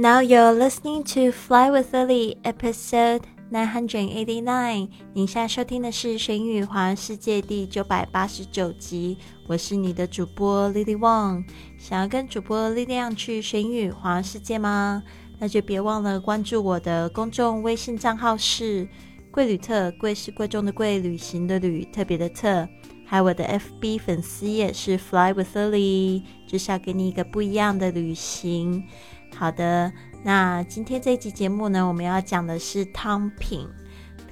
Now you're listening to Fly with Lily, episode nine hundred eighty nine。您现在收听的是《神语华人世界》第九百八十九集。我是你的主播 Lily Wang。想要跟主播力量去神语华人世界吗？那就别忘了关注我的公众微信账号是贵旅特，贵是贵重的贵，旅行的旅，特别的特。还有我的 FB 粉丝页是 Fly with Lily，就是要给你一个不一样的旅行。好的，那今天这一集节目呢，我们要讲的是汤品，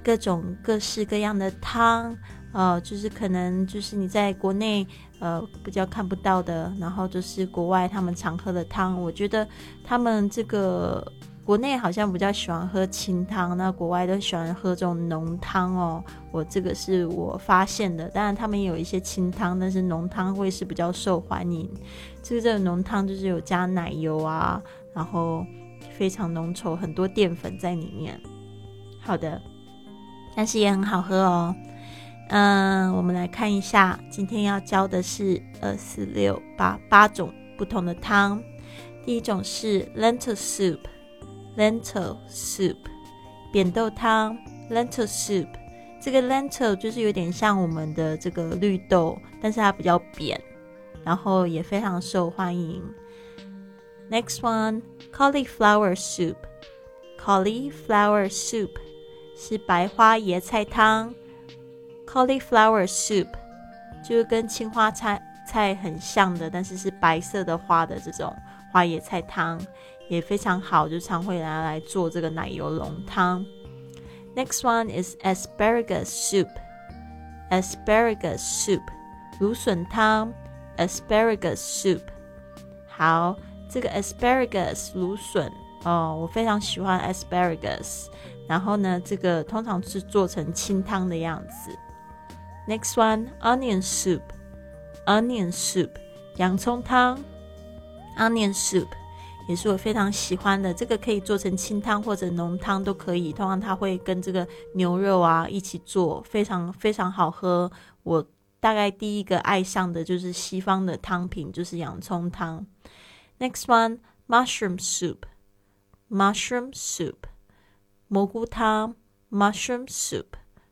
各种各式各样的汤，呃，就是可能就是你在国内呃比较看不到的，然后就是国外他们常喝的汤。我觉得他们这个国内好像比较喜欢喝清汤，那国外都喜欢喝这种浓汤哦。我这个是我发现的，当然他们有一些清汤，但是浓汤会是比较受欢迎。这个这个浓汤就是有加奶油啊。然后非常浓稠，很多淀粉在里面。好的，但是也很好喝哦。嗯，我们来看一下，今天要教的是二四六八八种不同的汤。第一种是 lentil soup Lentil soup，扁豆汤，lentil soup。这个 lentil 就是有点像我们的这个绿豆，但是它比较扁，然后也非常受欢迎。Next one, cauliflower soup. Cauliflower soup 是白花椰菜汤。Cauliflower soup 就是跟青花菜菜很像的，但是是白色的花的这种花椰菜汤，也非常好，就常会拿来做这个奶油浓汤。Next one is asparagus soup. Asparagus soup 芦笋汤。Asparagus soup 好。这个 asparagus 芦笋哦，我非常喜欢 asparagus。然后呢，这个通常是做成清汤的样子。Next one onion soup，onion soup 洋葱汤，onion soup 也是我非常喜欢的。这个可以做成清汤或者浓汤都可以。通常它会跟这个牛肉啊一起做，非常非常好喝。我大概第一个爱上的就是西方的汤品，就是洋葱汤。Next one, mushroom soup. Mushroom soup，蘑菇汤。Mushroom soup，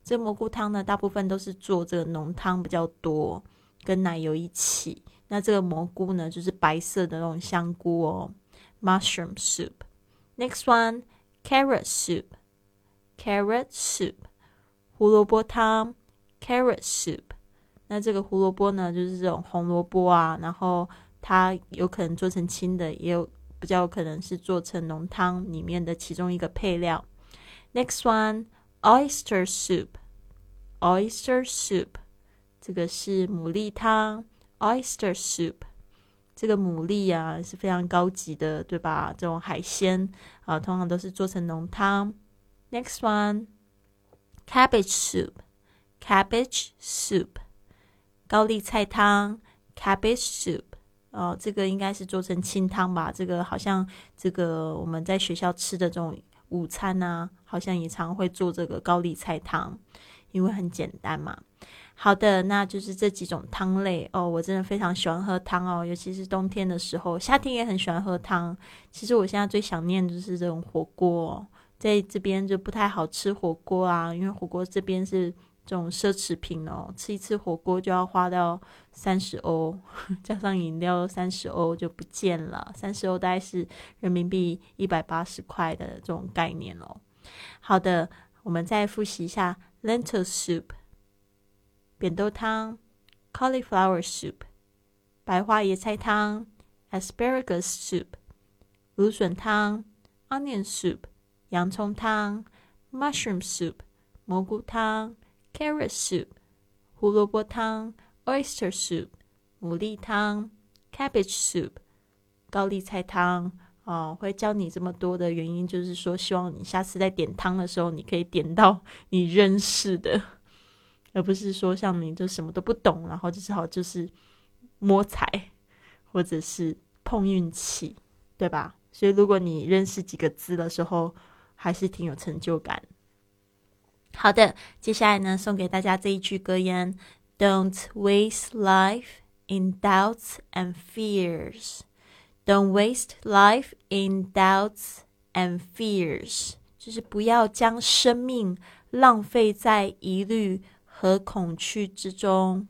这蘑菇汤呢，大部分都是做这个浓汤比较多，跟奶油一起。那这个蘑菇呢，就是白色的那种香菇哦。Mushroom soup. Next one, carrot soup. Carrot soup，胡萝卜汤。Carrot soup，那这个胡萝卜呢，就是这种红萝卜啊，然后。它有可能做成清的，也有比较有可能是做成浓汤里面的其中一个配料。Next one, oyster soup. Oyster soup，这个是牡蛎汤。Oyster soup，这个牡蛎啊是非常高级的，对吧？这种海鲜啊，通常都是做成浓汤。Next one, cabbage soup. Cabbage soup，高丽菜汤。Cabbage soup。哦，这个应该是做成清汤吧？这个好像这个我们在学校吃的这种午餐啊，好像也常会做这个高丽菜汤，因为很简单嘛。好的，那就是这几种汤类哦。我真的非常喜欢喝汤哦，尤其是冬天的时候，夏天也很喜欢喝汤。其实我现在最想念就是这种火锅，在这边就不太好吃火锅啊，因为火锅这边是。这种奢侈品哦，吃一次火锅就要花到三十欧，加上饮料三十欧就不见了。三十欧大概是人民币一百八十块的这种概念哦。好的，我们再复习一下：lentil soup（ 扁豆汤）、cauliflower soup（ 白花椰菜汤）、asparagus soup（ 芦笋汤）、onion soup（ 洋葱汤）、mushroom soup（ 蘑菇汤）。Carrot soup，胡萝卜汤；oyster soup，牡蛎汤；cabbage soup，高丽菜汤。哦，会教你这么多的原因，就是说，希望你下次在点汤的时候，你可以点到你认识的，而不是说像你就什么都不懂，然后就只好就是摸彩或者是碰运气，对吧？所以，如果你认识几个字的时候，还是挺有成就感。好的，接下来呢，送给大家这一句格言：Don't waste life in doubts and fears. Don't waste life in doubts and fears，就是不要将生命浪费在疑虑和恐惧之中。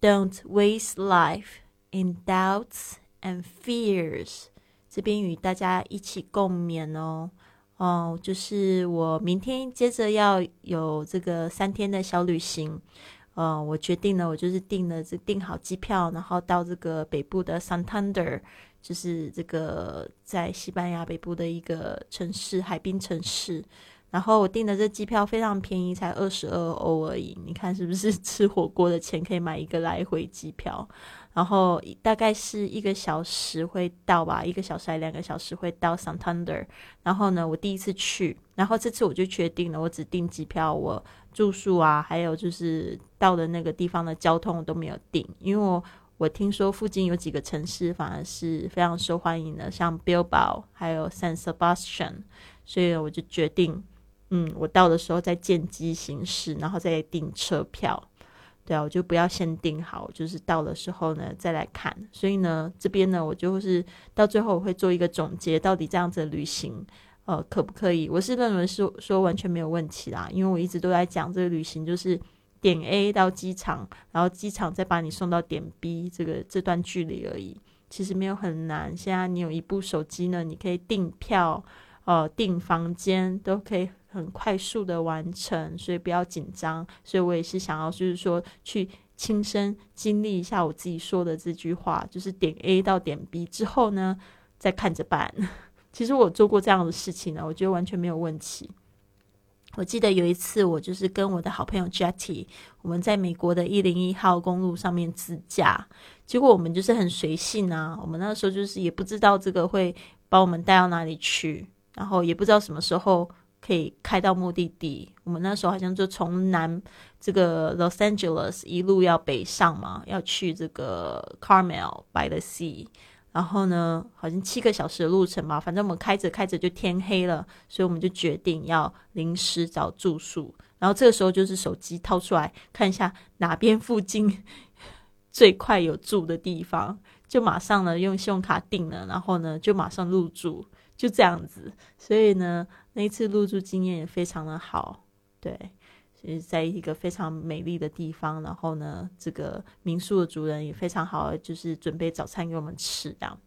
Don't waste life in doubts and fears。这边与大家一起共勉哦。哦，就是我明天接着要有这个三天的小旅行，呃，我决定了，我就是订了这订好机票，然后到这个北部的 Santander，就是这个在西班牙北部的一个城市，海滨城市。然后我订的这机票非常便宜，才二十二欧而已。你看是不是吃火锅的钱可以买一个来回机票？然后大概是一个小时会到吧，一个小时还两个小时会到 Santander。然后呢，我第一次去，然后这次我就确定了，我只订机票，我住宿啊，还有就是到的那个地方的交通都没有订，因为我我听说附近有几个城市反而是非常受欢迎的，像 Bilbao 还有 San Sebastian，所以我就决定，嗯，我到的时候再见机行事，然后再订车票。对啊，我就不要先订好，就是到的时候呢再来看。所以呢，这边呢，我就是到最后我会做一个总结，到底这样子的旅行，呃，可不可以？我是认为是说完全没有问题啦，因为我一直都在讲这个旅行就是点 A 到机场，然后机场再把你送到点 B 这个这段距离而已，其实没有很难。现在你有一部手机呢，你可以订票，呃，订房间都可以。很快速的完成，所以不要紧张。所以我也是想要，就是说去亲身经历一下我自己说的这句话，就是点 A 到点 B 之后呢，再看着办。其实我做过这样的事情呢，我觉得完全没有问题。我记得有一次，我就是跟我的好朋友 Jetty，我们在美国的一零一号公路上面自驾，结果我们就是很随性啊，我们那时候就是也不知道这个会把我们带到哪里去，然后也不知道什么时候。可以开到目的地。我们那时候好像就从南这个 Los Angeles 一路要北上嘛，要去这个 Carmel by the Sea。然后呢，好像七个小时的路程嘛。反正我们开着开着就天黑了，所以我们就决定要临时找住宿。然后这个时候就是手机掏出来看一下哪边附近 最快有住的地方，就马上呢用信用卡订了，然后呢就马上入住。就这样子，所以呢，那一次入住经验也非常的好，对，是在一个非常美丽的地方，然后呢，这个民宿的主人也非常好，就是准备早餐给我们吃这样，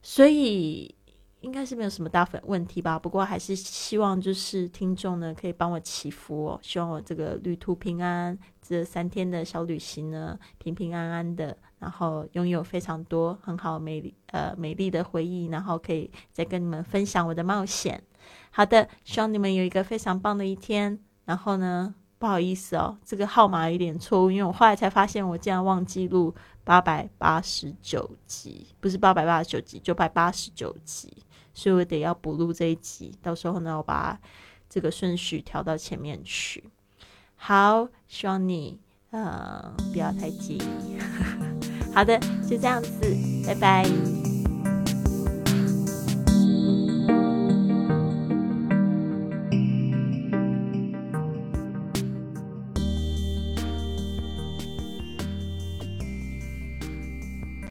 所以应该是没有什么大问问题吧。不过还是希望就是听众呢可以帮我祈福哦，希望我这个旅途平安，这三天的小旅行呢平平安安的。然后拥有非常多很好美丽呃美丽的回忆，然后可以再跟你们分享我的冒险。好的，希望你们有一个非常棒的一天。然后呢，不好意思哦，这个号码有点错误，因为我后来才发现我竟然忘记录八百八十九集，不是八百八十九集，九百八十九集，所以我得要补录这一集。到时候呢，我把这个顺序调到前面去。好，希望你呃不要太介意。好的，就这样子，拜拜。